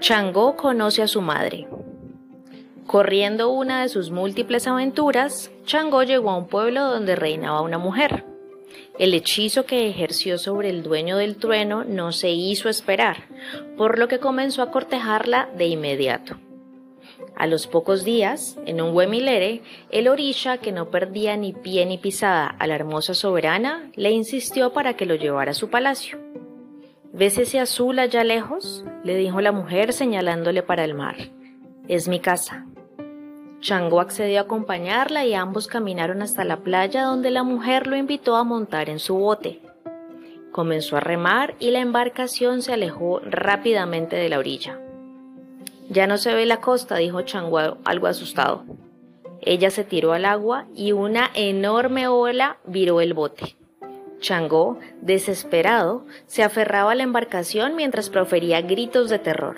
Changó conoce a su madre. Corriendo una de sus múltiples aventuras, Changó llegó a un pueblo donde reinaba una mujer. El hechizo que ejerció sobre el dueño del trueno no se hizo esperar, por lo que comenzó a cortejarla de inmediato. A los pocos días, en un huemilere, el orisha, que no perdía ni pie ni pisada a la hermosa soberana, le insistió para que lo llevara a su palacio. ¿Ves ese azul allá lejos? Le dijo la mujer señalándole para el mar. Es mi casa. Changó accedió a acompañarla y ambos caminaron hasta la playa donde la mujer lo invitó a montar en su bote. Comenzó a remar y la embarcación se alejó rápidamente de la orilla. Ya no se ve la costa, dijo Changó algo asustado. Ella se tiró al agua y una enorme ola viró el bote. Changó, desesperado, se aferraba a la embarcación mientras profería gritos de terror.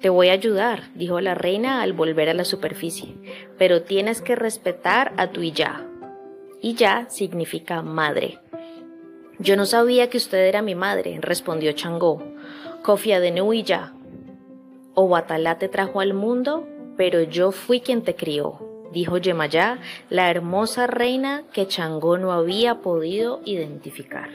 Te voy a ayudar, dijo la reina al volver a la superficie, pero tienes que respetar a tu Iyá. Iyá significa madre. Yo no sabía que usted era mi madre, respondió Changó. Cofia de Nuilla. Obatalá te trajo al mundo, pero yo fui quien te crió dijo Yemayá, la hermosa reina que Changó no había podido identificar.